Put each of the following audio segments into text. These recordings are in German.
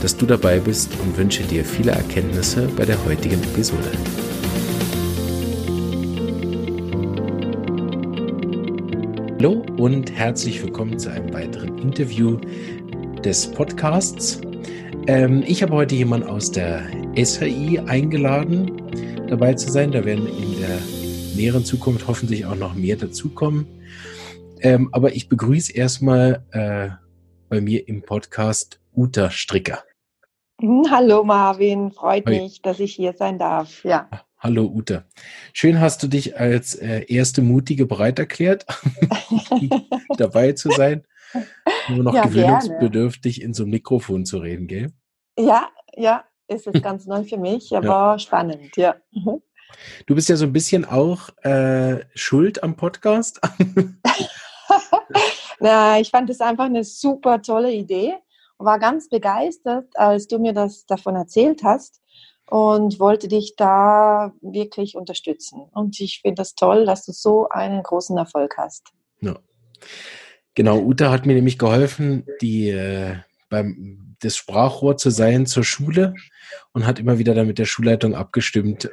dass du dabei bist und wünsche dir viele Erkenntnisse bei der heutigen Episode. Hallo und herzlich willkommen zu einem weiteren Interview des Podcasts. Ähm, ich habe heute jemanden aus der SHI eingeladen, dabei zu sein. Da werden in der näheren Zukunft hoffentlich auch noch mehr dazukommen. Ähm, aber ich begrüße erstmal äh, bei mir im Podcast Uta Stricker. Hm, hallo Marvin, freut Hoi. mich, dass ich hier sein darf. Ja. Hallo Ute. Schön hast du dich als äh, erste Mutige bereit erklärt, dabei zu sein. Nur noch ja, gewöhnungsbedürftig gerne. in so einem Mikrofon zu reden, gell? Ja, ja, ist es ganz neu für mich, aber ja. spannend, ja. Mhm. Du bist ja so ein bisschen auch äh, schuld am Podcast. Na, ich fand es einfach eine super tolle Idee war ganz begeistert, als du mir das davon erzählt hast und wollte dich da wirklich unterstützen. Und ich finde das toll, dass du so einen großen Erfolg hast. Ja. Genau, Uta hat mir nämlich geholfen, die äh, beim das Sprachrohr zu sein zur Schule und hat immer wieder dann mit der Schulleitung abgestimmt,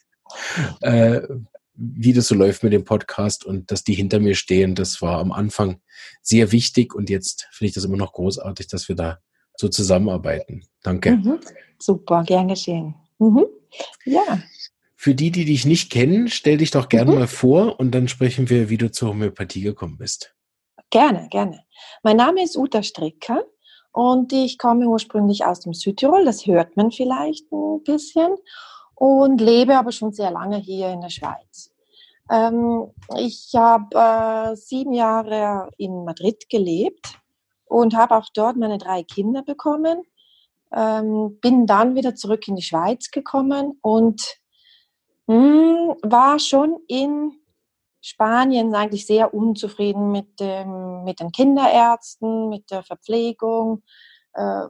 äh, wie das so läuft mit dem Podcast und dass die hinter mir stehen. Das war am Anfang sehr wichtig und jetzt finde ich das immer noch großartig, dass wir da so zusammenarbeiten. Danke. Mhm. Super, gern geschehen. Mhm. Ja. Für die, die dich nicht kennen, stell dich doch gerne mhm. mal vor und dann sprechen wir, wie du zur Homöopathie gekommen bist. Gerne, gerne. Mein Name ist Uta Stricker und ich komme ursprünglich aus dem Südtirol, das hört man vielleicht ein bisschen, und lebe aber schon sehr lange hier in der Schweiz. Ähm, ich habe äh, sieben Jahre in Madrid gelebt und habe auch dort meine drei Kinder bekommen. Ähm, bin dann wieder zurück in die Schweiz gekommen und mh, hm, war schon in Spanien eigentlich sehr unzufrieden mit, dem, mit den Kinderärzten, mit der Verpflegung. Äh,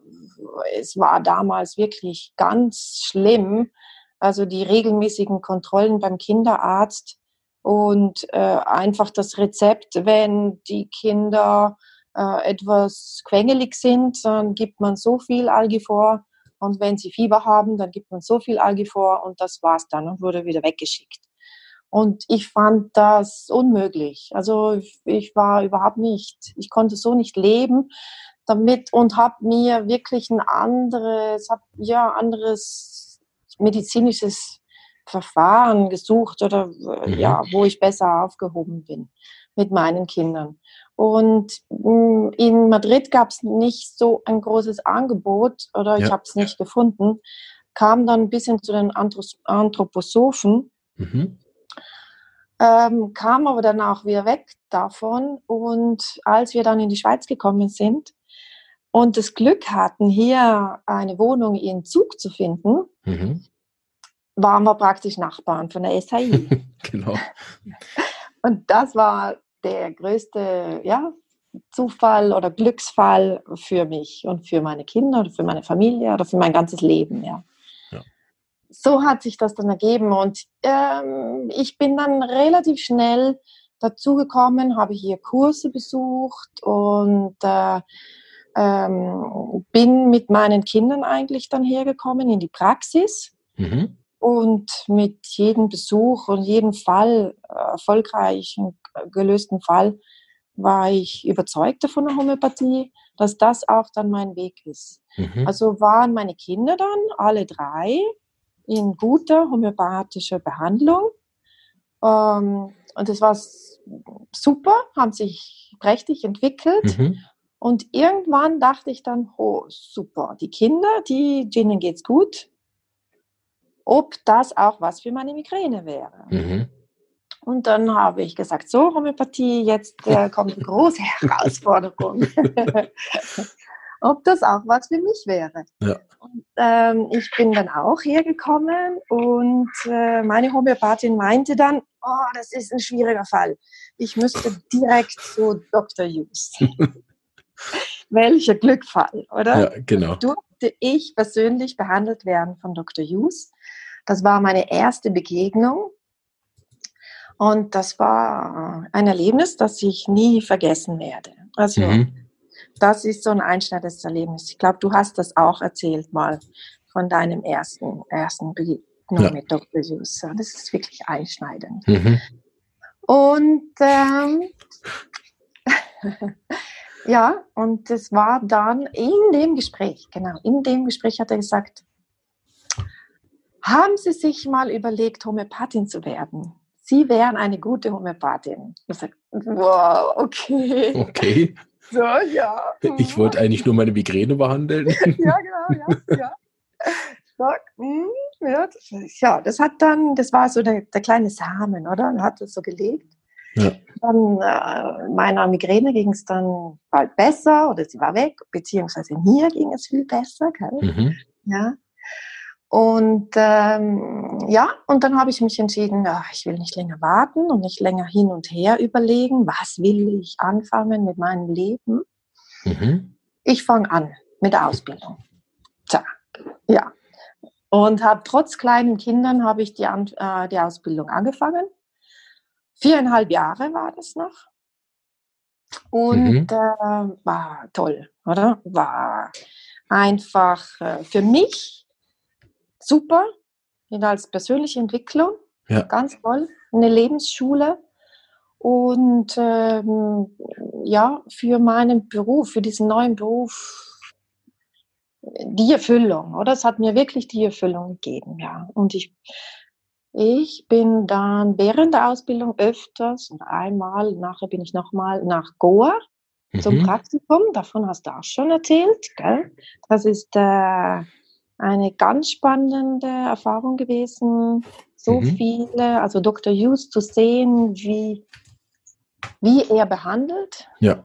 es war damals wirklich ganz schlimm. Also die regelmäßigen Kontrollen beim Kinderarzt und äh, einfach das Rezept, wenn die Kinder äh, etwas quengelig sind, dann gibt man so viel Algi vor. Und wenn sie Fieber haben, dann gibt man so viel Algi vor und das war's dann und wurde wieder weggeschickt. Und ich fand das unmöglich. Also ich, ich war überhaupt nicht, ich konnte so nicht leben damit und habe mir wirklich ein anderes, hab, ja, anderes medizinisches Verfahren gesucht oder mhm. ja, wo ich besser aufgehoben bin mit meinen Kindern. Und mm, in Madrid gab es nicht so ein großes Angebot oder ich ja. habe es nicht gefunden. Kam dann ein bisschen zu den Anthroposophen. Mhm ähm, kam aber dann auch wieder weg davon. Und als wir dann in die Schweiz gekommen sind und das Glück hatten, hier eine Wohnung in Zug zu finden, mhm. Waren wir praktisch Nachbarn von der SAI. genau. Und das war der größte ja, Zufall oder Glücksfall für mich und für meine Kinder oder für meine Familie oder für mein ganzes Leben. Ja so hat sich das dann ergeben und ähm, ich bin dann relativ schnell dazugekommen, habe hier Kurse besucht und äh, ähm, bin mit meinen Kindern eigentlich dann hergekommen in die Praxis. Mhm. Und mit jedem Besuch und jedem Fall, äh, erfolgreichen, gelösten Fall, war ich überzeugt von der Homöopathie, dass das auch dann mein Weg ist. Mhm. Also waren meine Kinder dann alle drei in guter homöopathischer Behandlung. Ähm, und das war super, haben sich prächtig entwickelt. Mhm. Und irgendwann dachte ich dann, oh, super, die Kinder, die, denen geht's gut. Ob das auch was für meine Migräne wäre. Mhm. Und dann habe ich gesagt, so Homöopathie, jetzt äh, kommt die große Herausforderung. ob das auch was für mich wäre. Ja. Und, ähm, ich bin dann auch hergekommen und äh, meine Homöopathin meinte dann, oh, das ist ein schwieriger Fall. Ich müsste direkt zu Dr. Hughes. Welcher Glückfall, oder? Ja, genau. Durfte ich persönlich behandelt werden von Dr. Hughes. Das war meine erste Begegnung. Und das war ein Erlebnis, das ich nie vergessen werde. Also, mhm. das ist so ein einschneidendes Erlebnis. Ich glaube, du hast das auch erzählt mal von deinem ersten, ersten Begegnung ja. mit Dr. Hughes. Das ist wirklich einschneidend. Mhm. Und ähm, ja, und es war dann in dem Gespräch, genau, in dem Gespräch hat er gesagt, haben Sie sich mal überlegt, Homöopathin zu werden? Sie wären eine gute Homöopathin. Ich sage, wow, okay. Okay. So, ja. Ich wollte eigentlich nur meine Migräne behandeln. ja, genau, ja, ja. Hm, ja, das, ja, das hat dann, das war so der, der kleine Samen, oder? Er hat das so gelegt. Ja. Dann äh, meiner Migräne ging es dann bald besser oder sie war weg, beziehungsweise mir ging es viel besser. Mhm. Ja. Und ähm, ja, und dann habe ich mich entschieden, ach, ich will nicht länger warten und nicht länger hin und her überlegen, was will ich anfangen mit meinem Leben. Mhm. Ich fange an mit der Ausbildung. Tja, ja. Und habe trotz kleinen Kindern habe ich die, äh, die Ausbildung angefangen. Viereinhalb Jahre war das noch. Und mhm. äh, war toll, oder? War einfach äh, für mich super, als persönliche Entwicklung, ja. ganz toll, eine Lebensschule und ähm, ja, für meinen Beruf, für diesen neuen Beruf, die Erfüllung, oder? Es hat mir wirklich die Erfüllung gegeben, ja. Und ich, ich bin dann während der Ausbildung öfters und einmal, nachher bin ich nochmal nach Goa mhm. zum Praktikum. Davon hast du auch schon erzählt, gell? Das ist äh, eine ganz spannende Erfahrung gewesen, so mhm. viele, also Dr. Hughes zu sehen, wie, wie er behandelt. Ja.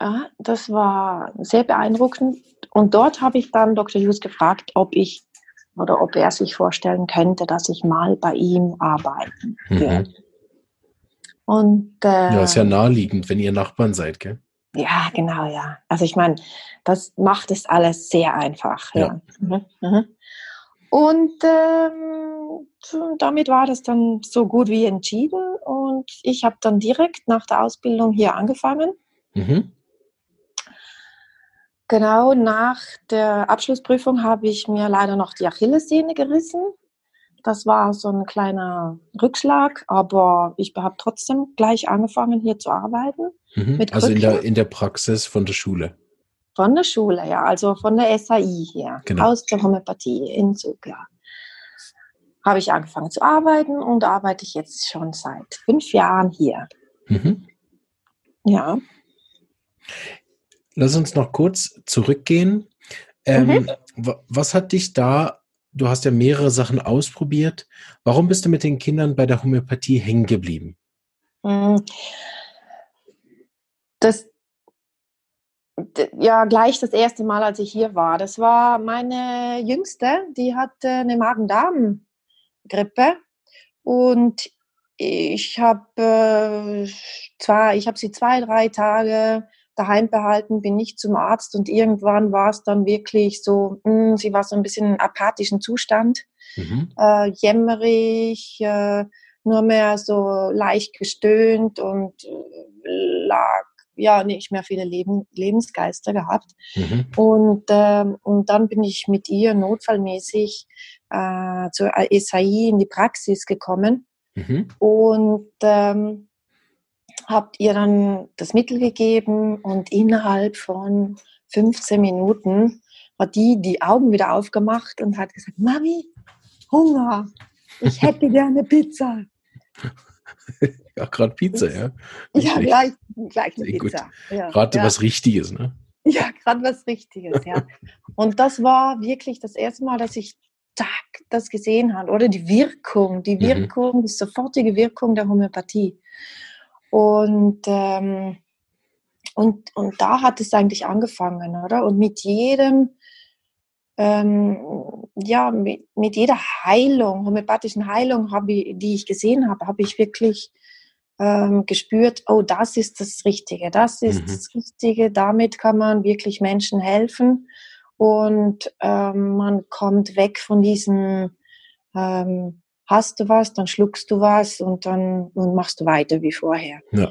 ja. Das war sehr beeindruckend. Und dort habe ich dann Dr. Hughes gefragt, ob ich oder ob er sich vorstellen könnte, dass ich mal bei ihm arbeiten mhm. würde. Und, äh, ja, ist ja naheliegend, wenn ihr Nachbarn seid, gell? Ja, genau, ja. Also ich meine, das macht es alles sehr einfach. Ja. ja. Mhm, mhm. Und ähm, damit war das dann so gut wie entschieden. Und ich habe dann direkt nach der Ausbildung hier angefangen. Mhm. Genau nach der Abschlussprüfung habe ich mir leider noch die Achillessehne gerissen. Das war so ein kleiner Rückschlag, aber ich habe trotzdem gleich angefangen, hier zu arbeiten. Mhm. also in der, in der Praxis von der Schule? Von der Schule, ja, also von der SAI hier, genau. aus der Homöopathie in Zug, ja. Habe ich angefangen zu arbeiten und arbeite ich jetzt schon seit fünf Jahren hier. Mhm. Ja. Lass uns noch kurz zurückgehen. Ähm, mhm. Was hat dich da du hast ja mehrere Sachen ausprobiert. Warum bist du mit den Kindern bei der Homöopathie hängen geblieben? Hm. Das, ja, gleich das erste Mal, als ich hier war. Das war meine Jüngste, die hatte eine Magen-Darm-Grippe und ich habe äh, zwar, ich habe sie zwei, drei Tage daheim behalten, bin nicht zum Arzt und irgendwann war es dann wirklich so, mh, hm, sie war so ein bisschen im apathischen Zustand, mhm. äh, jämmerig, äh, nur mehr so leicht gestöhnt und äh, lag ja nicht mehr viele Leben, Lebensgeister gehabt. Mhm. Und, ähm, und dann bin ich mit ihr notfallmäßig äh, zur SAI in die Praxis gekommen. Mhm. Und ähm, habt ihr dann das Mittel gegeben und innerhalb von 15 Minuten hat die die Augen wieder aufgemacht und hat gesagt, Mami, Hunger, ich hätte gerne Pizza. ja, gerade Pizza, ja. Nicht ja, gleich, gleich eine Sehr Pizza. Ja, gerade ja. was Richtiges, ne? Ja, gerade was Richtiges, ja. und das war wirklich das erste Mal, dass ich zack, das gesehen habe, oder die Wirkung, die mhm. Wirkung, mhm. die sofortige Wirkung der Homöopathie. Und ähm, und, und da hat es eigentlich angefangen, oder? Und mit jedem, ähm, ja, mit, mit jeder Heilung, homöopathischen Heilung, ich, die ich gesehen habe, habe ich wirklich ähm, gespürt, oh, das ist das Richtige, das ist mhm. das Richtige, damit kann man wirklich Menschen helfen und ähm, man kommt weg von diesem, ähm, hast du was, dann schluckst du was und dann und machst du weiter wie vorher. Ja.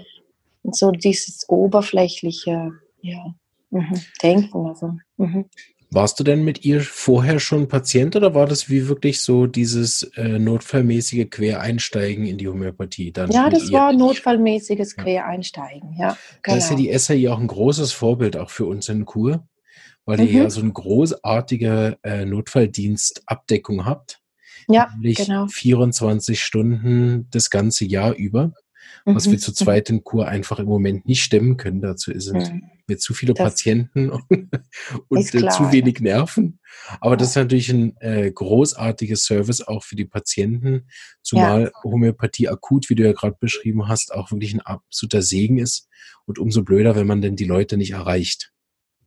Und so dieses oberflächliche ja, mhm, Denken. Also, mhm. Warst du denn mit ihr vorher schon Patient oder war das wie wirklich so dieses äh, notfallmäßige Quereinsteigen in die Homöopathie? Dann ja, das ihr? war notfallmäßiges Quereinsteigen, ja. Genau. Da ist ja genau. die SAI auch ein großes Vorbild auch für uns in Kur, weil mhm. ihr ja so eine großartige äh, Notfalldienstabdeckung habt. Ja, genau. 24 Stunden das ganze Jahr über was wir mhm. zu zweit in Kur einfach im Moment nicht stemmen können. Dazu sind mhm. wir zu viele das Patienten und, äh, zu wenig Nerven. Aber ja. das ist natürlich ein äh, großartiges Service auch für die Patienten, zumal ja. Homöopathie akut, wie du ja gerade beschrieben hast, auch wirklich ein absoluter Segen ist. Und umso blöder, wenn man denn die Leute nicht erreicht.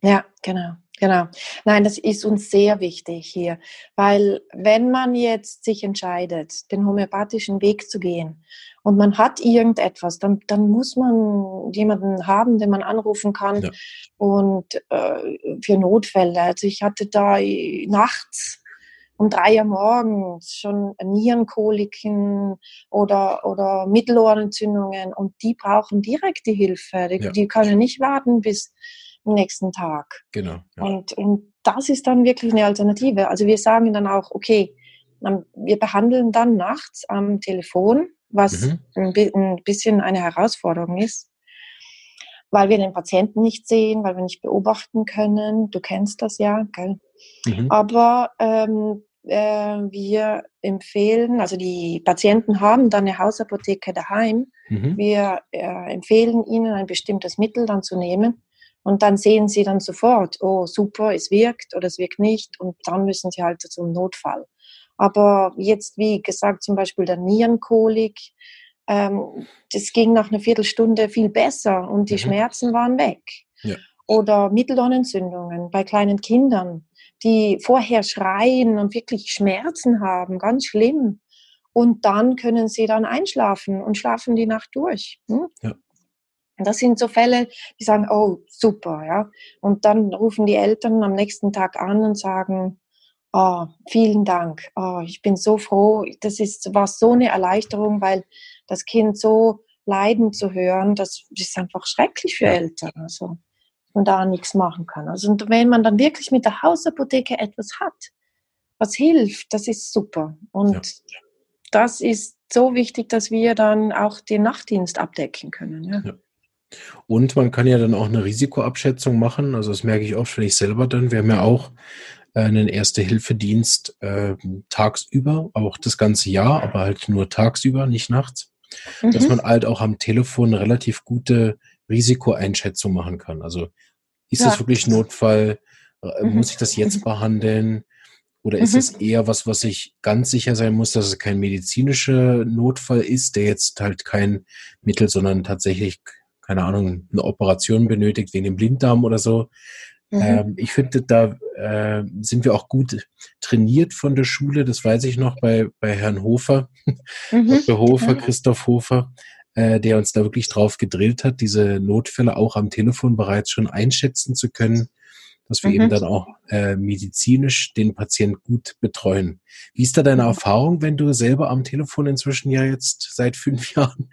Ja, genau. Genau. Nein, das ist uns sehr wichtig hier, weil wenn man jetzt sich entscheidet, den homöopathischen Weg zu gehen und man hat irgendetwas, dann, dann muss man jemanden haben, den man anrufen kann ja. und äh, für Notfälle. Also ich hatte da nachts um drei Uhr morgens schon Nierenkoliken oder, oder Mittelohrenentzündungen und die brauchen direkt die Hilfe. Die, ja. die können nicht warten bis nächsten Tag. Genau. Ja. Und, und das ist dann wirklich eine Alternative. Also wir sagen dann auch, okay, wir behandeln dann nachts am Telefon, was mhm. ein bisschen eine Herausforderung ist, weil wir den Patienten nicht sehen, weil wir nicht beobachten können. Du kennst das ja, gell? Mhm. Aber ähm, äh, wir empfehlen, also die Patienten haben dann eine Hausapotheke daheim. Mhm. Wir äh, empfehlen ihnen ein bestimmtes Mittel dann zu nehmen und dann sehen sie dann sofort, oh super, es wirkt oder es wirkt nicht und dann müssen sie halt zum Notfall. Aber jetzt, wie gesagt, zum Beispiel der Nierenkolik, ähm, das ging nach einer Viertelstunde viel besser und die mhm. Schmerzen waren weg. Ja. Oder Mittelohrenentzündungen bei kleinen Kindern, die vorher schreien und wirklich Schmerzen haben, ganz schlimm. Und dann können sie dann einschlafen und schlafen die Nacht durch. Hm? Ja. Das sind so Fälle, die sagen, oh, super, ja. Und dann rufen die Eltern am nächsten Tag an und sagen, oh, vielen Dank, oh, ich bin so froh. Das ist, war so eine Erleichterung, weil das Kind so leiden zu hören, das ist einfach schrecklich für Eltern. Also, man da nichts machen kann. Also, und wenn man dann wirklich mit der Hausapotheke etwas hat, was hilft, das ist super. Und ja. das ist so wichtig, dass wir dann auch den Nachtdienst abdecken können. Ja. ja. Und man kann ja dann auch eine Risikoabschätzung machen. Also das merke ich oft, wenn ich selber dann, wir haben ja auch äh, einen Erste-Hilfe-Dienst äh, tagsüber, auch das ganze Jahr, aber halt nur tagsüber, nicht nachts. Mhm. Dass man halt auch am Telefon eine relativ gute Risikoeinschätzung machen kann. Also ist ja. das wirklich Notfall? Äh, mhm. Muss ich das jetzt behandeln? Oder ist mhm. es eher was, was ich ganz sicher sein muss, dass es kein medizinischer Notfall ist, der jetzt halt kein Mittel, sondern tatsächlich keine Ahnung, eine Operation benötigt wegen dem Blinddarm oder so. Mhm. Ähm, ich finde, da äh, sind wir auch gut trainiert von der Schule. Das weiß ich noch bei, bei Herrn Hofer, mhm. Dr. Hofer, Christoph Hofer, äh, der uns da wirklich drauf gedrillt hat, diese Notfälle auch am Telefon bereits schon einschätzen zu können dass wir mhm. eben dann auch äh, medizinisch den Patient gut betreuen. Wie ist da deine mhm. Erfahrung, wenn du selber am Telefon inzwischen ja jetzt seit fünf Jahren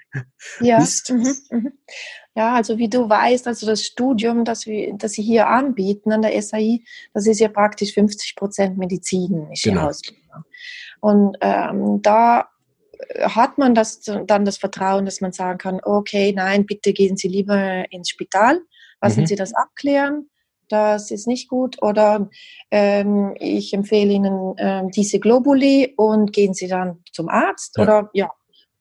ja. bist? Mhm. Mhm. Ja, also wie du weißt, also das Studium, das wir, das sie hier anbieten an der SAI, das ist ja praktisch 50 Prozent medizinische genau. Ausbildung. Und ähm, da hat man das dann das Vertrauen, dass man sagen kann, okay, nein, bitte gehen Sie lieber ins Spital, lassen mhm. Sie das abklären das ist nicht gut. Oder ähm, ich empfehle Ihnen ähm, diese Globuli und gehen Sie dann zum Arzt. Ja. Oder ja,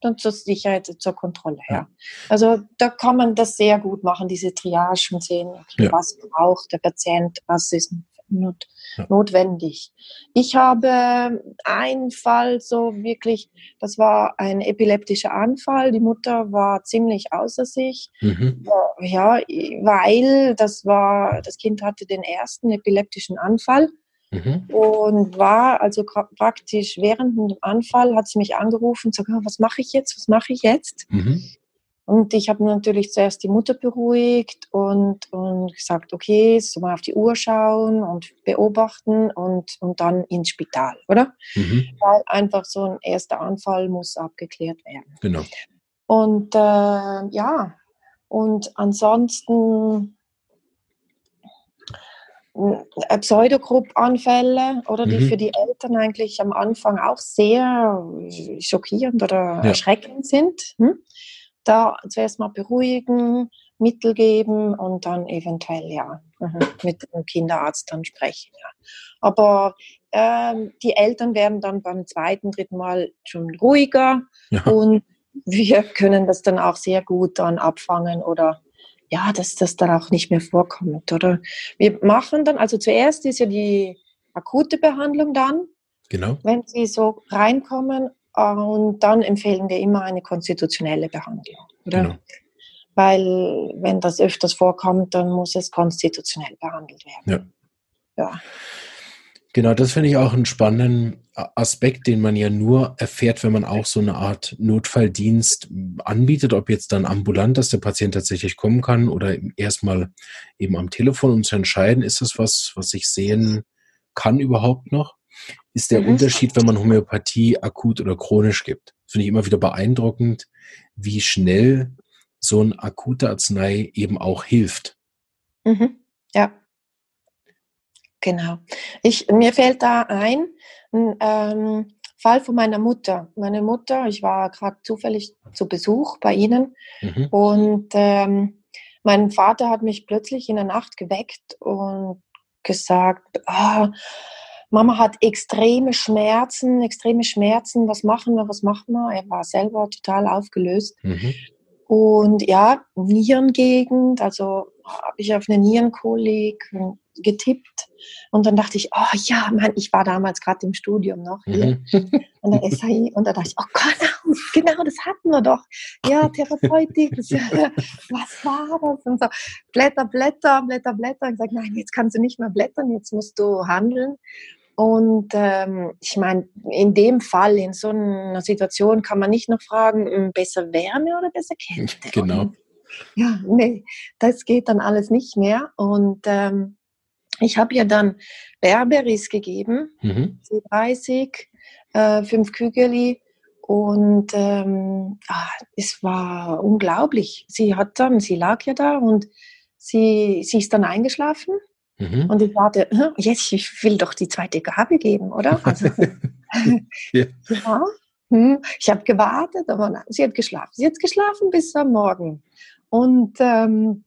dann zur Sicherheit, zur Kontrolle. Ja. ja. Also da kann man das sehr gut machen, diese Triage und sehen, okay, ja. was braucht der Patient, was ist not, ja. notwendig. Ich habe einen Fall so wirklich, das war ein epileptischer Anfall. Die Mutter war ziemlich außer sich. Mhm. Ja, weil das war, das Kind hatte den ersten epileptischen Anfall. Mhm. Und war also praktisch während dem Anfall hat sie mich angerufen und gesagt, was mache ich jetzt, was mache ich jetzt? Mhm. Und ich habe natürlich zuerst die Mutter beruhigt und, und gesagt, okay, so mal auf die Uhr schauen und beobachten und, und dann ins Spital, oder? Mhm. Weil einfach so ein erster Anfall muss abgeklärt werden. Genau. Und äh, ja, und ansonsten äh, Pseudogrupp-Anfälle oder die mhm. für die Eltern eigentlich am Anfang auch sehr schockierend oder ja. erschreckend sind. Hm? Da zuerst mal beruhigen, Mittel geben und dann eventuell ja mhm, mit dem Kinderarzt dann sprechen. Ja. Aber ähm, die Eltern werden dann beim zweiten, dritten Mal schon ruhiger ja. und wir können das dann auch sehr gut dann abfangen oder ja, dass das dann auch nicht mehr vorkommt. Oder wir machen dann, also zuerst ist ja die akute Behandlung dann. Genau. Wenn sie so reinkommen und dann empfehlen wir immer eine konstitutionelle Behandlung. Oder? Genau. Weil wenn das öfters vorkommt, dann muss es konstitutionell behandelt werden. Ja. ja. Genau, das finde ich auch einen spannenden Aspekt, den man ja nur erfährt, wenn man auch so eine Art Notfalldienst anbietet, ob jetzt dann ambulant, dass der Patient tatsächlich kommen kann oder erstmal eben am Telefon, um zu entscheiden, ist das was, was ich sehen kann überhaupt noch? Ist der mhm. Unterschied, wenn man Homöopathie akut oder chronisch gibt. Finde ich immer wieder beeindruckend, wie schnell so ein akute Arznei eben auch hilft. Mhm. Ja. Genau. Ich, mir fällt da ein, ein ähm, Fall von meiner Mutter. Meine Mutter, ich war gerade zufällig zu Besuch bei Ihnen mhm. und ähm, mein Vater hat mich plötzlich in der Nacht geweckt und gesagt, oh, Mama hat extreme Schmerzen, extreme Schmerzen. Was machen wir, was machen wir? Er war selber total aufgelöst. Mhm. Und ja, Nierengegend, also habe ich auf eine Nierenkolik getippt. Und dann dachte ich, oh ja, Mann, ich war damals gerade im Studium noch hier mhm. an der SAI. Und da dachte ich, oh Gott, genau, das hatten wir doch. Ja, Therapeutik, was war das? Und so, Blätter, Blätter, Blätter, Blätter. Und gesagt, nein, jetzt kannst du nicht mehr blättern, jetzt musst du handeln. Und ähm, ich meine, in dem Fall, in so einer Situation, kann man nicht noch fragen, hm, besser Wärme oder besser Kälte? Genau. Und, ja, nee, das geht dann alles nicht mehr. Und ähm, ich habe ihr dann Berberis gegeben, mhm. 30, äh, fünf Kügeli. Und ähm, ah, es war unglaublich. Sie hat dann, sie lag ja da und sie, sie ist dann eingeschlafen Mhm. Und ich warte, jetzt, ich will doch die zweite Gabe geben, oder? Also, ja. ja. Hm, ich habe gewartet, aber nein, sie hat geschlafen. Sie hat geschlafen bis am Morgen. Und, ähm,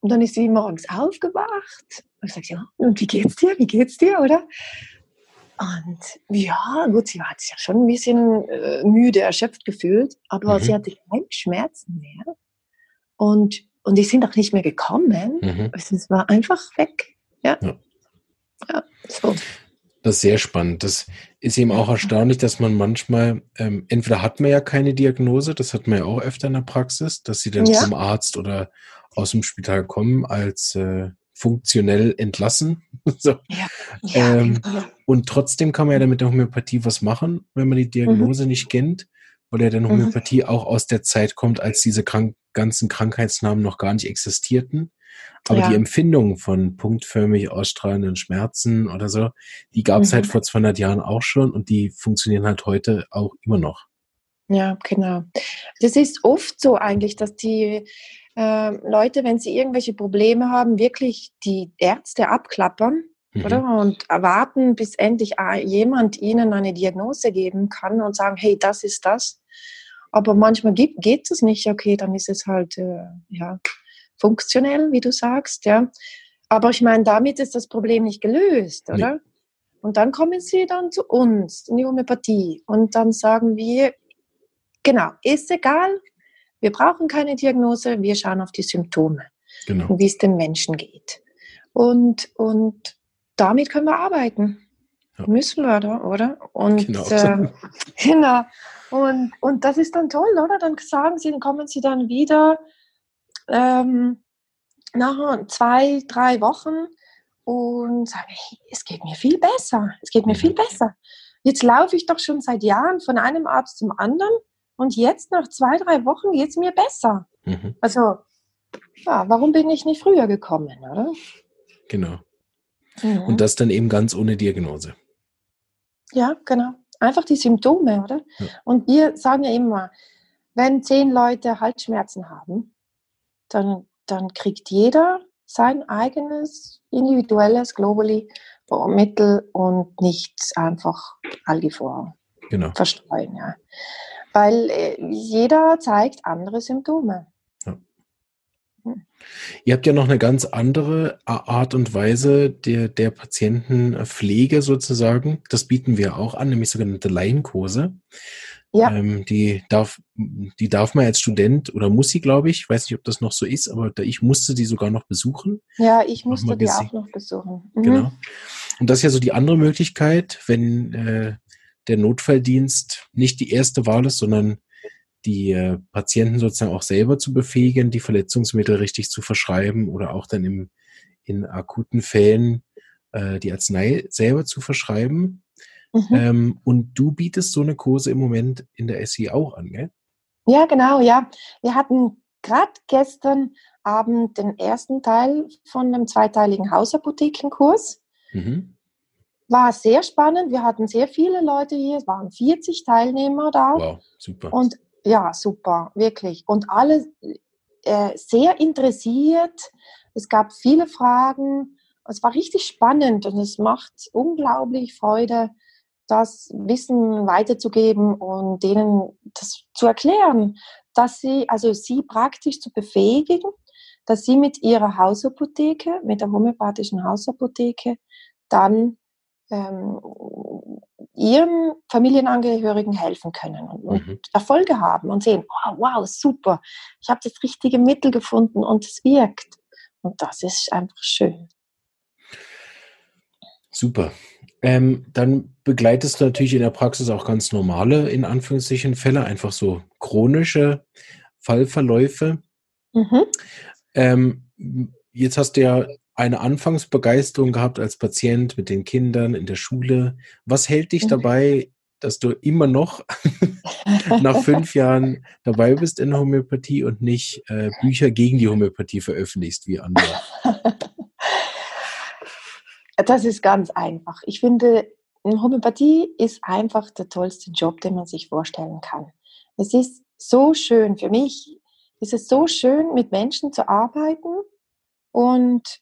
und dann ist sie morgens aufgewacht. Und ich sage, ja, und wie geht's dir? Wie geht's dir, oder? Und ja, gut, sie hat sich ja schon ein bisschen äh, müde, erschöpft gefühlt, aber mhm. sie hatte keine Schmerzen mehr. Und, und die sind auch nicht mehr gekommen. Mhm. Es war einfach weg. Ja. ja. ja so. Das ist sehr spannend. Das ist eben auch erstaunlich, dass man manchmal, ähm, entweder hat man ja keine Diagnose, das hat man ja auch öfter in der Praxis, dass sie dann ja. zum Arzt oder aus dem Spital kommen als äh, funktionell entlassen. so. ja. Ähm, und trotzdem kann man ja dann mit der Homöopathie was machen, wenn man die Diagnose mhm. nicht kennt, weil ja dann mhm. Homöopathie mhm. auch aus der Zeit kommt, als diese krank ganzen Krankheitsnamen noch gar nicht existierten. Aber ja. die Empfindung von punktförmig ausstrahlenden Schmerzen oder so, die gab es halt mhm. halt vor 200 Jahren auch schon und die funktionieren halt heute auch immer noch. Ja, genau. Das ist oft so eigentlich, dass die äh, Leute, wenn sie irgendwelche Probleme haben, wirklich die Ärzte abklappern. Oder? Und erwarten, bis endlich jemand ihnen eine Diagnose geben kann und sagen, hey, das ist das. Aber manchmal geht, geht es nicht, okay, dann ist es halt, äh, ja, funktionell, wie du sagst, ja. Aber ich meine, damit ist das Problem nicht gelöst, oder? Nee. Und dann kommen sie dann zu uns in die Homöopathie und dann sagen wir, genau, ist egal, wir brauchen keine Diagnose, wir schauen auf die Symptome genau. wie es dem Menschen geht. Und, und damit können wir arbeiten. Ja. Müssen wir, oder? oder? Und, genau. Äh, genau. Und, und das ist dann toll, oder? Dann sagen sie, dann kommen sie dann wieder ähm, nach zwei, drei Wochen und sagen, hey, es geht mir viel besser. Es geht mir viel besser. Jetzt laufe ich doch schon seit Jahren von einem Arzt zum anderen und jetzt nach zwei, drei Wochen geht es mir besser. Mhm. Also, ja, warum bin ich nicht früher gekommen, oder? Genau. Mhm. Und das dann eben ganz ohne Diagnose. Ja, genau. Einfach die Symptome, oder? Ja. Und wir sagen ja immer, wenn zehn Leute Halsschmerzen haben, dann, dann kriegt jeder sein eigenes individuelles Globally Mittel und nicht einfach Algifor genau. verstreuen. Ja. Weil äh, jeder zeigt andere Symptome. Ihr habt ja noch eine ganz andere Art und Weise der, der Patientenpflege sozusagen. Das bieten wir auch an, nämlich sogenannte Laienkurse. Ja. Ähm, die, darf, die darf man als Student oder muss sie, glaube ich, ich weiß nicht, ob das noch so ist, aber ich musste die sogar noch besuchen. Ja, ich musste die auch noch besuchen. Mhm. Genau. Und das ist ja so die andere Möglichkeit, wenn äh, der Notfalldienst nicht die erste Wahl ist, sondern die äh, Patienten sozusagen auch selber zu befähigen, die Verletzungsmittel richtig zu verschreiben oder auch dann im, in akuten Fällen äh, die Arznei selber zu verschreiben. Mhm. Ähm, und du bietest so eine Kurse im Moment in der SI auch an, gell? Ja, genau, ja. Wir hatten gerade gestern Abend den ersten Teil von einem zweiteiligen Hausapothekenkurs. Mhm. War sehr spannend. Wir hatten sehr viele Leute hier. Es waren 40 Teilnehmer da. Wow, super. Und ja, super, wirklich. Und alle äh, sehr interessiert. Es gab viele Fragen. Es war richtig spannend und es macht unglaublich Freude, das Wissen weiterzugeben und denen das zu erklären, dass sie, also sie praktisch zu befähigen, dass sie mit ihrer Hausapotheke, mit der homöopathischen Hausapotheke, dann ähm, ihren Familienangehörigen helfen können und, mhm. Erfolge haben und sehen, oh, wow, super, ich habe das richtige Mittel gefunden und es wirkt. Und das ist einfach schön. Super. Ähm, dann begleitest du natürlich in der Praxis auch ganz normale, in Anführungszeichen, Fälle, einfach so chronische Fallverläufe. Mhm. Ähm, jetzt hast du ja eine Anfangsbegeisterung gehabt als Patient mit den Kindern in der Schule. Was hält dich mhm. dabei, dass du immer noch nach fünf Jahren dabei bist in der Homöopathie und nicht äh, Bücher gegen die Homöopathie veröffentlichst wie andere? Das ist ganz einfach. Ich finde, Homöopathie ist einfach der tollste Job, den man sich vorstellen kann. Es ist so schön, für mich ist es so schön, mit Menschen zu arbeiten und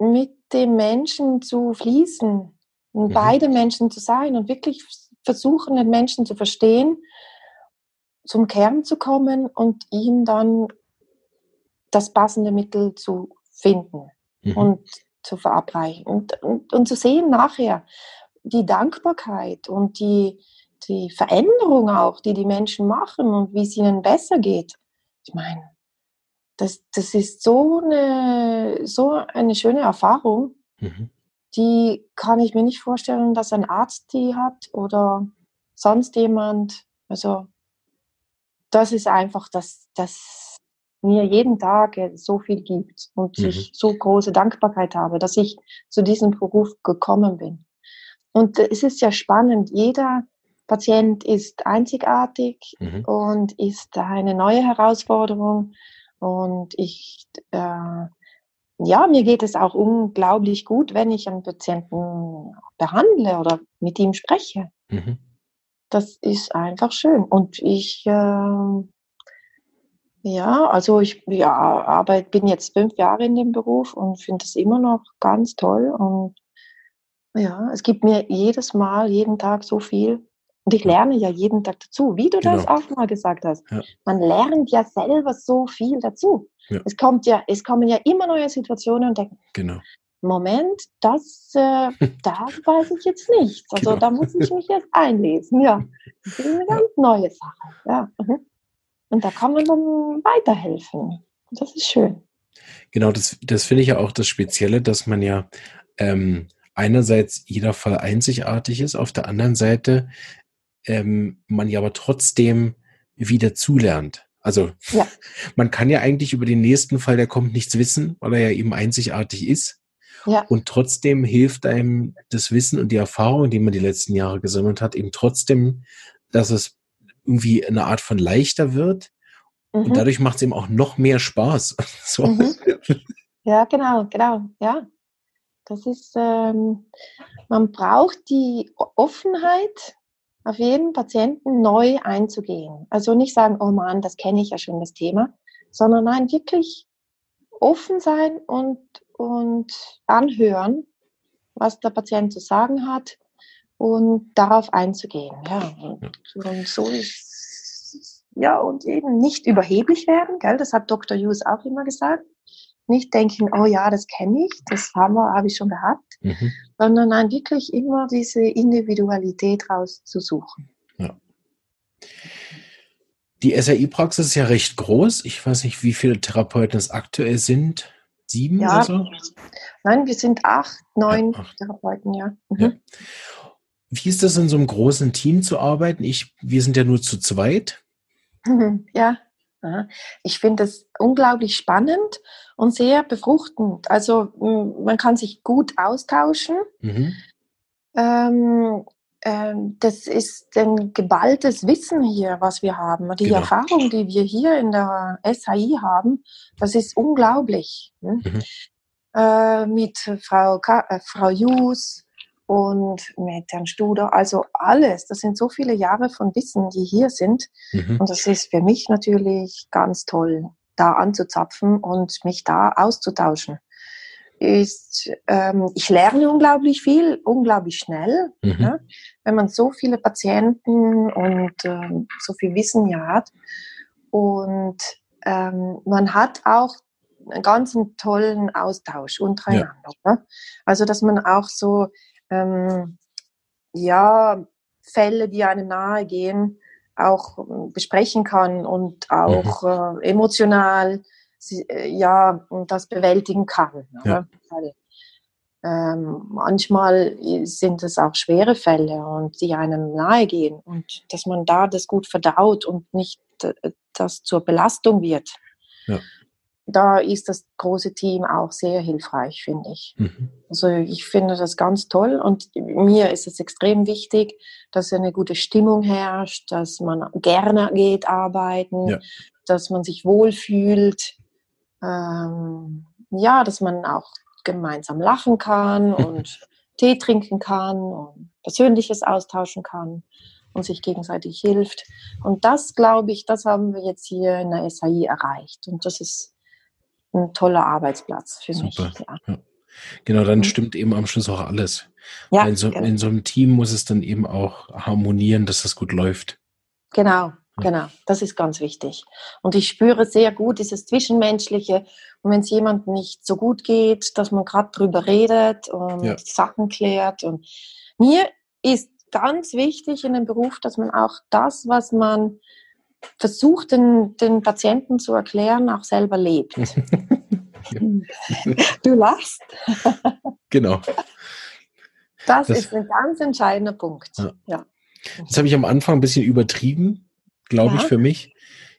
mit dem Menschen zu fließen, mhm. beide Menschen zu sein und wirklich versuchen, den Menschen zu verstehen, zum Kern zu kommen und ihm dann das passende Mittel zu finden mhm. und zu verabreichen und, und, und, zu sehen nachher die Dankbarkeit und die, die Veränderung auch, die die Menschen machen und wie es ihnen besser geht. Ich meine, das, das ist so eine, so eine schöne Erfahrung, mhm. die kann ich mir nicht vorstellen, dass ein Arzt die hat oder sonst jemand. Also das ist einfach, dass das mir jeden Tag so viel gibt und mhm. ich so große Dankbarkeit habe, dass ich zu diesem Beruf gekommen bin. Und es ist ja spannend, jeder Patient ist einzigartig mhm. und ist eine neue Herausforderung. Und ich, äh, ja, mir geht es auch unglaublich gut, wenn ich einen Patienten behandle oder mit ihm spreche. Mhm. Das ist einfach schön. Und ich, äh, ja, also ich ja, arbeite, bin jetzt fünf Jahre in dem Beruf und finde es immer noch ganz toll. Und ja, es gibt mir jedes Mal, jeden Tag so viel. Und ich lerne ja jeden Tag dazu, wie du genau. das auch mal gesagt hast. Ja. Man lernt ja selber so viel dazu. Ja. Es kommt ja, es kommen ja immer neue Situationen und denken, genau. Moment, das, äh, das weiß ich jetzt nicht. Also genau. da muss ich mich jetzt einlesen. Ja, das ist eine ganz neue Sache. Ja. Mhm. Und da kann man dann weiterhelfen. Das ist schön. Genau, das, das finde ich ja auch das Spezielle, dass man ja ähm, einerseits jeder Fall einzigartig ist, auf der anderen Seite ähm, man ja aber trotzdem wieder zulernt. Also ja. man kann ja eigentlich über den nächsten Fall, der kommt, nichts wissen, weil er ja eben einzigartig ist. Ja. Und trotzdem hilft einem das Wissen und die Erfahrung, die man die letzten Jahre gesammelt hat, eben trotzdem, dass es irgendwie eine Art von leichter wird. Mhm. Und dadurch macht es eben auch noch mehr Spaß. so. mhm. Ja, genau, genau, ja. Das ist, ähm, man braucht die Offenheit, auf jeden Patienten neu einzugehen. Also nicht sagen, oh Mann, das kenne ich ja schon, das Thema, sondern nein, wirklich offen sein und, und anhören, was der Patient zu sagen hat und darauf einzugehen. Ja, und, und so ist, ja, und eben nicht überheblich werden, gell? das hat Dr. Hughes auch immer gesagt. Nicht denken, oh ja, das kenne ich, das haben wir, habe ich schon gehabt, mhm. sondern nein, wirklich immer diese Individualität rauszusuchen. Ja. Die SAI-Praxis ist ja recht groß. Ich weiß nicht, wie viele Therapeuten es aktuell sind. Sieben ja. oder so? Nein, wir sind acht, neun ja, acht. Therapeuten, ja. Mhm. ja. Wie ist das in so einem großen Team zu arbeiten? Ich, wir sind ja nur zu zweit. Ja, ich finde es unglaublich spannend und sehr befruchtend. Also man kann sich gut austauschen. Mhm. Ähm, ähm, das ist ein geballtes Wissen hier, was wir haben. Die genau. Erfahrung, die wir hier in der SHI haben, das ist unglaublich. Ne? Mhm. Äh, mit Frau, Ka äh, Frau Jus, und mit Herrn Studer. Also alles, das sind so viele Jahre von Wissen, die hier sind. Mhm. Und das ist für mich natürlich ganz toll, da anzuzapfen und mich da auszutauschen. Ist, ähm, ich lerne unglaublich viel, unglaublich schnell, mhm. ne? wenn man so viele Patienten und ähm, so viel Wissen ja hat. Und ähm, man hat auch einen ganz tollen Austausch untereinander. Ja. Ne? Also, dass man auch so ähm, ja, Fälle, die einem nahe gehen, auch ähm, besprechen kann und auch mhm. äh, emotional äh, ja das bewältigen kann. Ja. Weil, ähm, manchmal sind es auch schwere Fälle und die einem nahe gehen und dass man da das gut verdaut und nicht äh, das zur Belastung wird. Ja da ist das große Team auch sehr hilfreich, finde ich. Mhm. Also ich finde das ganz toll und mir ist es extrem wichtig, dass eine gute Stimmung herrscht, dass man gerne geht arbeiten, ja. dass man sich wohlfühlt, ähm, ja, dass man auch gemeinsam lachen kann und Tee trinken kann und Persönliches austauschen kann und sich gegenseitig hilft. Und das, glaube ich, das haben wir jetzt hier in der SAI erreicht. Und das ist ein toller Arbeitsplatz für Super. mich. Ja. Ja. Genau, dann mhm. stimmt eben am Schluss auch alles. Ja, in, so, genau. in so einem Team muss es dann eben auch harmonieren, dass das gut läuft. Genau, genau. Das ist ganz wichtig. Und ich spüre sehr gut dieses Zwischenmenschliche. Und wenn es jemandem nicht so gut geht, dass man gerade drüber redet und. Sachen klärt. Und mir ist ganz wichtig in dem Beruf, dass man auch das, was man versucht, den, den Patienten zu erklären, auch selber lebt. du lachst. genau. Das, das, ist ein ganz entscheidender Punkt. Ja. ja. Das habe ich am Anfang ein bisschen übertrieben, glaube ja. ich, für mich.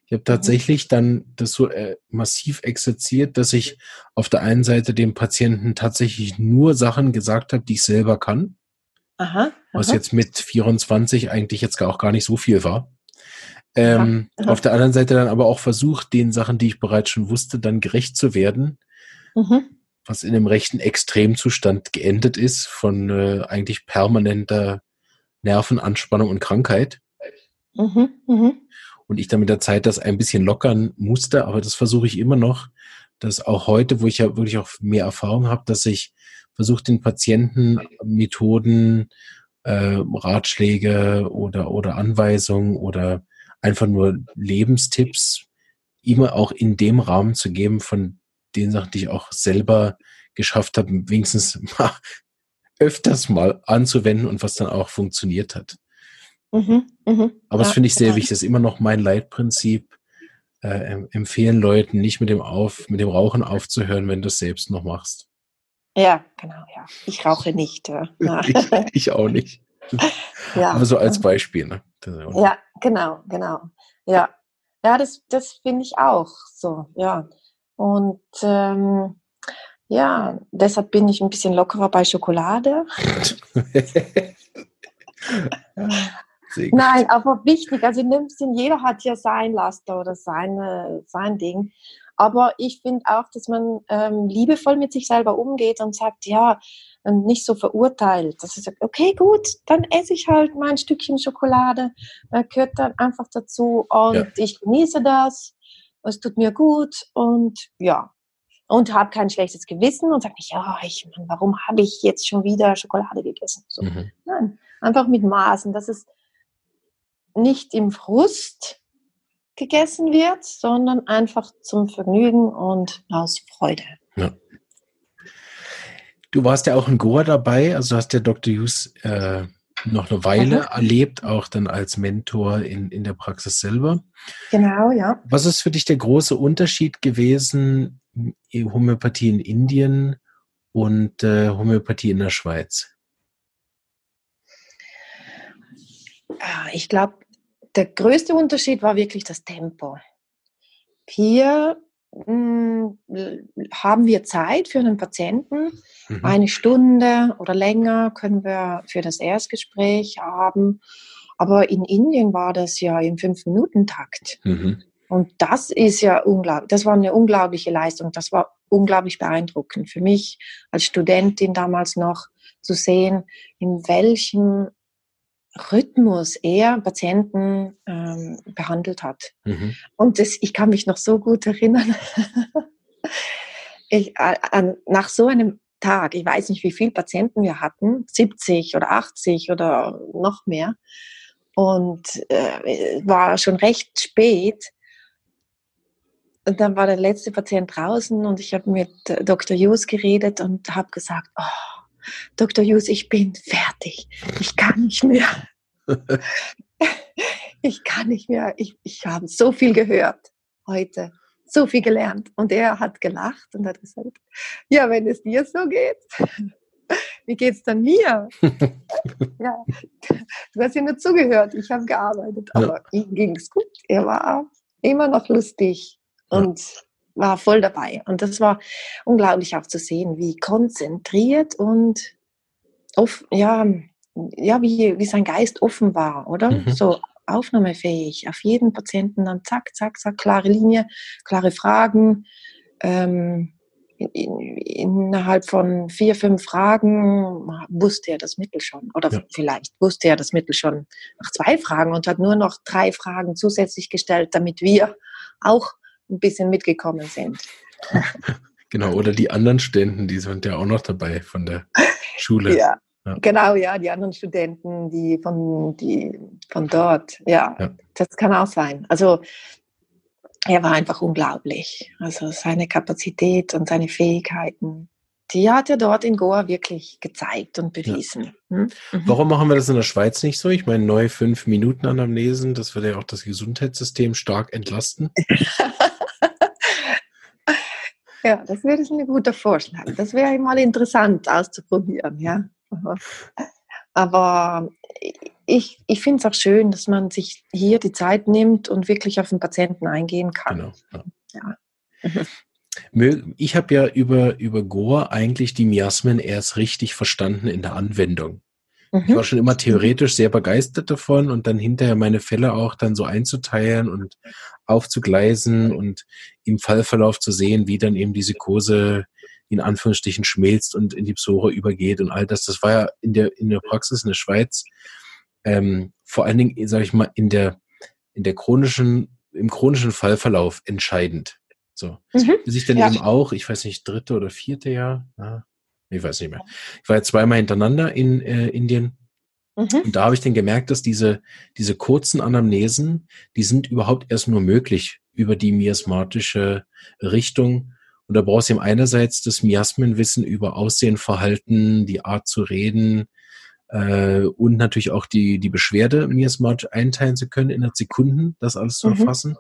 Ich habe tatsächlich dann das so äh, massiv exerziert, dass ich auf der einen Seite dem Patienten tatsächlich nur Sachen gesagt habe, die ich selber kann. Aha, aha. Was jetzt mit 24 eigentlich jetzt auch gar nicht so viel war. Ähm, ja. Auf der anderen Seite dann aber auch versucht, den Sachen, die ich bereits schon wusste, dann gerecht zu werden. Mhm. Was in einem rechten Extremzustand geendet ist von äh, eigentlich permanenter Nervenanspannung und Krankheit. Mhm. Mhm. Und ich dann mit der Zeit das ein bisschen lockern musste, aber das versuche ich immer noch, dass auch heute, wo ich ja wirklich auch mehr Erfahrung habe, dass ich versuche, den Patienten Methoden, äh, Ratschläge oder, oder Anweisungen oder einfach nur Lebenstipps immer auch in dem Rahmen zu geben von den Sachen, die ich auch selber geschafft habe, wenigstens mal öfters mal anzuwenden und was dann auch funktioniert hat. Mhm, mh, Aber ja, das finde ich sehr wichtig. Das ist immer noch mein Leitprinzip. Äh, empfehlen Leuten nicht mit dem auf, mit dem Rauchen aufzuhören, wenn du es selbst noch machst. Ja, genau, ja. Ich rauche nicht. Ja. ich, ich, auch nicht. Ja. Aber so als Beispiel, ne? Ja, genau, genau. Ja, ja das, das finde ich auch so, ja. Und ähm, ja, deshalb bin ich ein bisschen lockerer bei Schokolade. Nein, aber wichtig, also in dem Sinn, jeder hat ja sein Laster oder seine, sein Ding. Aber ich finde auch, dass man ähm, liebevoll mit sich selber umgeht und sagt, ja, ähm, nicht so verurteilt. Dass er sagt, okay, gut, dann esse ich halt mein Stückchen Schokolade, äh, gehört dann einfach dazu und ja. ich genieße das, es tut mir gut und ja. Und habe kein schlechtes Gewissen und sage nicht, ja, ich, warum habe ich jetzt schon wieder Schokolade gegessen? So. Mhm. Nein, einfach mit Maßen, dass es nicht im Frust gegessen wird, sondern einfach zum Vergnügen und aus Freude. Ja. Du warst ja auch in Goa dabei, also hast der Dr. Hughes äh, noch eine Weile mhm. erlebt, auch dann als Mentor in, in der Praxis selber. Genau, ja. Was ist für dich der große Unterschied gewesen, Homöopathie in Indien und äh, Homöopathie in der Schweiz? Ah, ich glaube, der größte Unterschied war wirklich das Tempo. Hier haben wir Zeit für einen Patienten. Mhm. Eine Stunde oder länger können wir für das Erstgespräch haben. Aber in Indien war das ja im Fünf-Minuten-Takt. Mhm. Und das ist ja unglaublich, das war eine unglaubliche Leistung. Das war unglaublich beeindruckend für mich als Studentin damals noch zu sehen, in welchem Rhythmus er Patienten ähm, behandelt hat. Mhm. Und das, ich kann mich noch so gut erinnern. ich, äh, nach so einem Tag, ich weiß nicht, wie viele Patienten wir hatten, 70 oder 80 oder noch mehr. Und äh, war schon recht spät. Und dann war der letzte Patient draußen und ich habe mit Dr. Hughes geredet und habe gesagt, oh, Dr. Hughes, ich bin fertig. Ich kann nicht mehr. ich kann nicht mehr. Ich, ich habe so viel gehört heute, so viel gelernt. Und er hat gelacht und hat gesagt, ja, wenn es dir so geht, wie geht es dann mir? ja, du hast ja nur zugehört, ich habe gearbeitet, aber ja. ihm ging es gut. Er war immer noch lustig und. War voll dabei. Und das war unglaublich auch zu sehen, wie konzentriert und auf, ja, ja, wie, wie sein Geist offen war, oder? Mhm. So aufnahmefähig, auf jeden Patienten dann zack, zack, zack, klare Linie, klare Fragen. Ähm, in, innerhalb von vier, fünf Fragen wusste er das Mittel schon. Oder ja. vielleicht wusste er das Mittel schon nach zwei Fragen und hat nur noch drei Fragen zusätzlich gestellt, damit wir auch ein bisschen mitgekommen sind. Genau, oder die anderen Studenten, die sind ja auch noch dabei von der Schule. Ja, ja. Genau, ja, die anderen Studenten, die von, die von dort, ja, ja, das kann auch sein. Also er war einfach unglaublich. Also seine Kapazität und seine Fähigkeiten, die hat er dort in Goa wirklich gezeigt und bewiesen. Ja. Hm? Mhm. Warum machen wir das in der Schweiz nicht so? Ich meine, neue fünf Minuten Anamnesen, das würde ja auch das Gesundheitssystem stark entlasten. ja, das wäre ein guter Vorschlag. Das wäre mal interessant auszuprobieren, ja. Aber ich, ich finde es auch schön, dass man sich hier die Zeit nimmt und wirklich auf den Patienten eingehen kann. Genau. Ja. ja. Ich habe ja über, über Gore eigentlich die Miasmen erst richtig verstanden in der Anwendung. Ich war mhm. schon immer theoretisch sehr begeistert davon und dann hinterher meine Fälle auch dann so einzuteilen und aufzugleisen und im Fallverlauf zu sehen, wie dann eben diese Kurse in Anführungsstrichen schmilzt und in die Psore übergeht und all das. Das war ja in der, in der Praxis in der Schweiz ähm, vor allen Dingen, sage ich mal, in der, in der chronischen, im chronischen Fallverlauf entscheidend. So. Mhm. Bis ich dann ja. eben auch, ich weiß nicht, dritte oder vierte Jahr, na, ich weiß nicht mehr. Ich war ja zweimal hintereinander in äh, Indien. Mhm. Und da habe ich dann gemerkt, dass diese, diese kurzen Anamnesen, die sind überhaupt erst nur möglich über die miasmatische Richtung und da brauchst du eben einerseits das Miasmenwissen über Aussehen, Verhalten, die Art zu reden äh, und natürlich auch die, die Beschwerde miasmatisch einteilen zu können, in Sekunden das alles zu mhm. erfassen.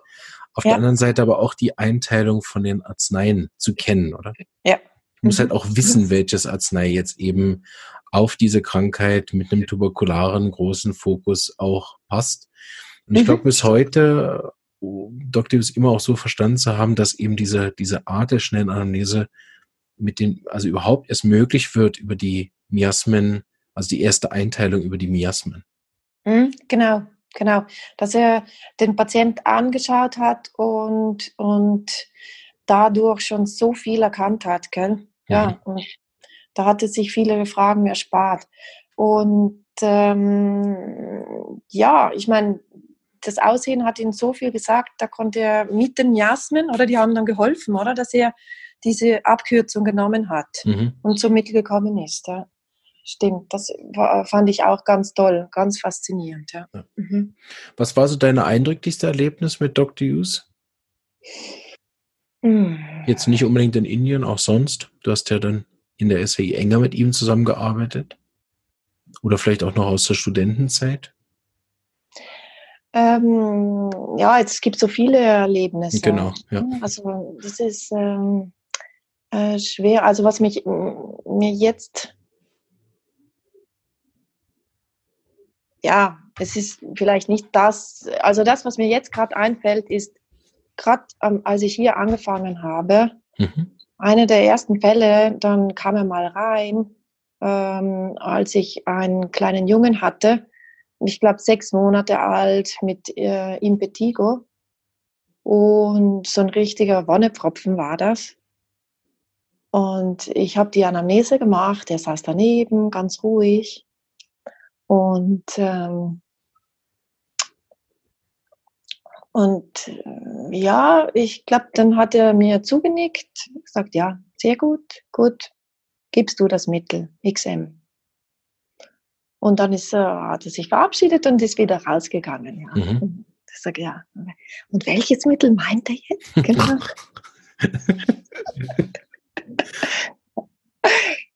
Auf ja. der anderen Seite aber auch die Einteilung von den Arzneien zu kennen, oder? Ja, Du musst halt auch wissen, welches Arznei jetzt eben auf diese Krankheit mit einem tuberkularen großen Fokus auch passt. Und ich glaube, bis heute Dr. ist immer auch so verstanden zu haben, dass eben diese, diese Art der schnellen Anamnese mit den, also überhaupt erst möglich wird über die Miasmen, also die erste Einteilung über die Miasmen. Mhm, genau, genau. Dass er den Patient angeschaut hat und, und dadurch schon so viel erkannt hat, gell? Ja, und da hatte sich viele Fragen erspart. Und ähm, ja, ich meine, das Aussehen hat ihm so viel gesagt, da konnte er mit den Jasmin, oder die haben dann geholfen, oder, dass er diese Abkürzung genommen hat mhm. und zum Mittel gekommen ist. Ja. Stimmt, das war, fand ich auch ganz toll, ganz faszinierend. Ja. ja. Mhm. Was war so dein eindrücklichste Erlebnis mit Dr. Hughes? Mhm. Jetzt nicht unbedingt in Indien, auch sonst. Du hast ja dann in der SWI enger mit ihm zusammengearbeitet. Oder vielleicht auch noch aus der Studentenzeit? Ähm, ja, es gibt so viele Erlebnisse. Genau, ja. Also das ist ähm, äh, schwer. Also was mich mir jetzt ja, es ist vielleicht nicht das, also das, was mir jetzt gerade einfällt, ist gerade ähm, als ich hier angefangen habe, mhm. einer der ersten Fälle, dann kam er mal rein, ähm, als ich einen kleinen Jungen hatte, ich glaube, sechs Monate alt mit äh, Impetigo. Und so ein richtiger Wonnepropfen war das. Und ich habe die Anamnese gemacht, er saß daneben, ganz ruhig. Und, ähm, und äh, ja, ich glaube, dann hat er mir zugenickt, gesagt, ja, sehr gut, gut, gibst du das Mittel, XM. Und dann ist, äh, hat er sich verabschiedet und ist wieder rausgegangen. Ja. Mhm. Ich sage, ja. Und welches Mittel meint er jetzt? Genau.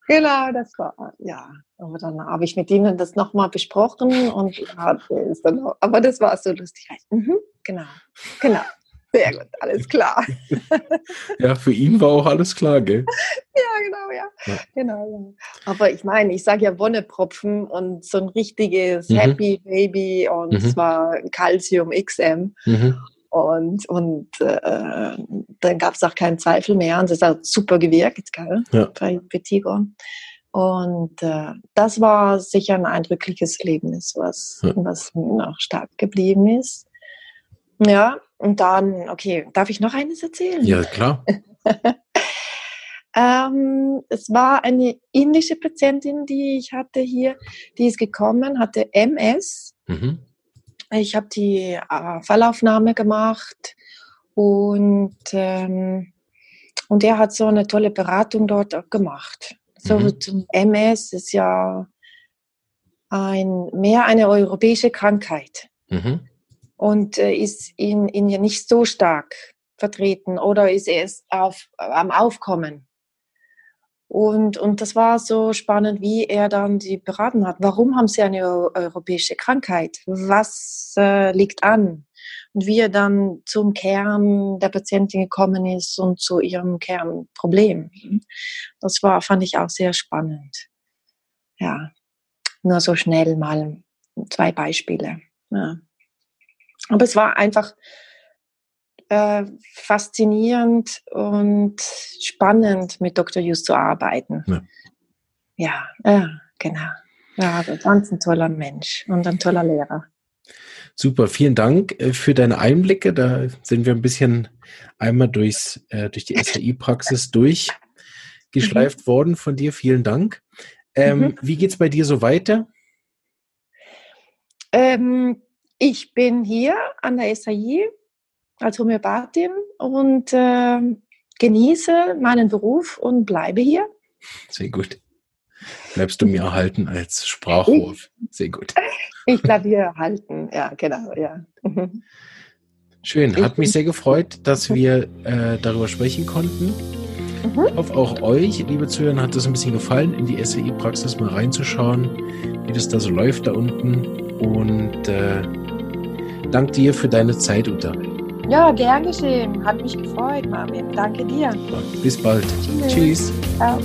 genau, das war, ja. Aber dann habe ich mit ihnen das nochmal besprochen und hat es dann, aber das war so lustig. Mhm, genau, genau. Sehr gut, alles klar. ja, für ihn war auch alles klar, gell? ja, genau, ja. ja. Genau, ja. Aber ich meine, ich sage ja Wonnepropfen und so ein richtiges mhm. Happy Baby und mhm. zwar Calcium XM. Mhm. Und, und äh, dann gab es auch keinen Zweifel mehr und es hat super gewirkt, gell? Ja. Bei Petigo. Und äh, das war sicher ein eindrückliches Erlebnis, was, ja. was mir noch stark geblieben ist. Ja, und dann, okay, darf ich noch eines erzählen? Ja, klar. ähm, es war eine indische Patientin, die ich hatte hier, die ist gekommen, hatte MS. Mhm. Ich habe die äh, Fallaufnahme gemacht und, ähm, und er hat so eine tolle Beratung dort gemacht. So mhm. zum MS ist ja ein, mehr eine europäische Krankheit. Mhm und äh, ist in, in ja nicht so stark vertreten oder ist erst auf, am Aufkommen. Und, und das war so spannend, wie er dann die beraten hat. Warum haben sie eine europäische Krankheit? Was äh, liegt an? Und wie er dann zum Kern der Patientin gekommen ist und zu ihrem Kernproblem. Das war, fand ich auch sehr spannend. Ja, nur so schnell mal zwei Beispiele. Ja. Aber es war einfach äh, faszinierend und spannend, mit Dr. Hughes zu arbeiten. Ja, ja, ja genau. Ja, ganz ein toller Mensch und ein toller Lehrer. Super, vielen Dank äh, für deine Einblicke. Da sind wir ein bisschen einmal durchs, äh, durch die SAI-Praxis durchgeschleift mhm. worden von dir. Vielen Dank. Ähm, mhm. Wie geht's bei dir so weiter? Ähm, ich bin hier an der SAI als Homöopathin und äh, genieße meinen Beruf und bleibe hier. Sehr gut. Bleibst du mir erhalten als Sprachrohr. Sehr gut. Ich bleibe hier erhalten, ja, genau, ja. Schön, hat mich sehr gefreut, dass wir äh, darüber sprechen konnten. Mhm. Ich hoffe, auch euch, liebe Zuhörer, hat es ein bisschen gefallen, in die SWI-Praxis mal reinzuschauen, wie das da so läuft da unten. Und äh, Dank dir für deine Zeit, Uta. Ja, gern geschehen. Hat mich gefreut, Marvin. Danke dir. Bis bald. Tschüss. Tschüss. Ciao.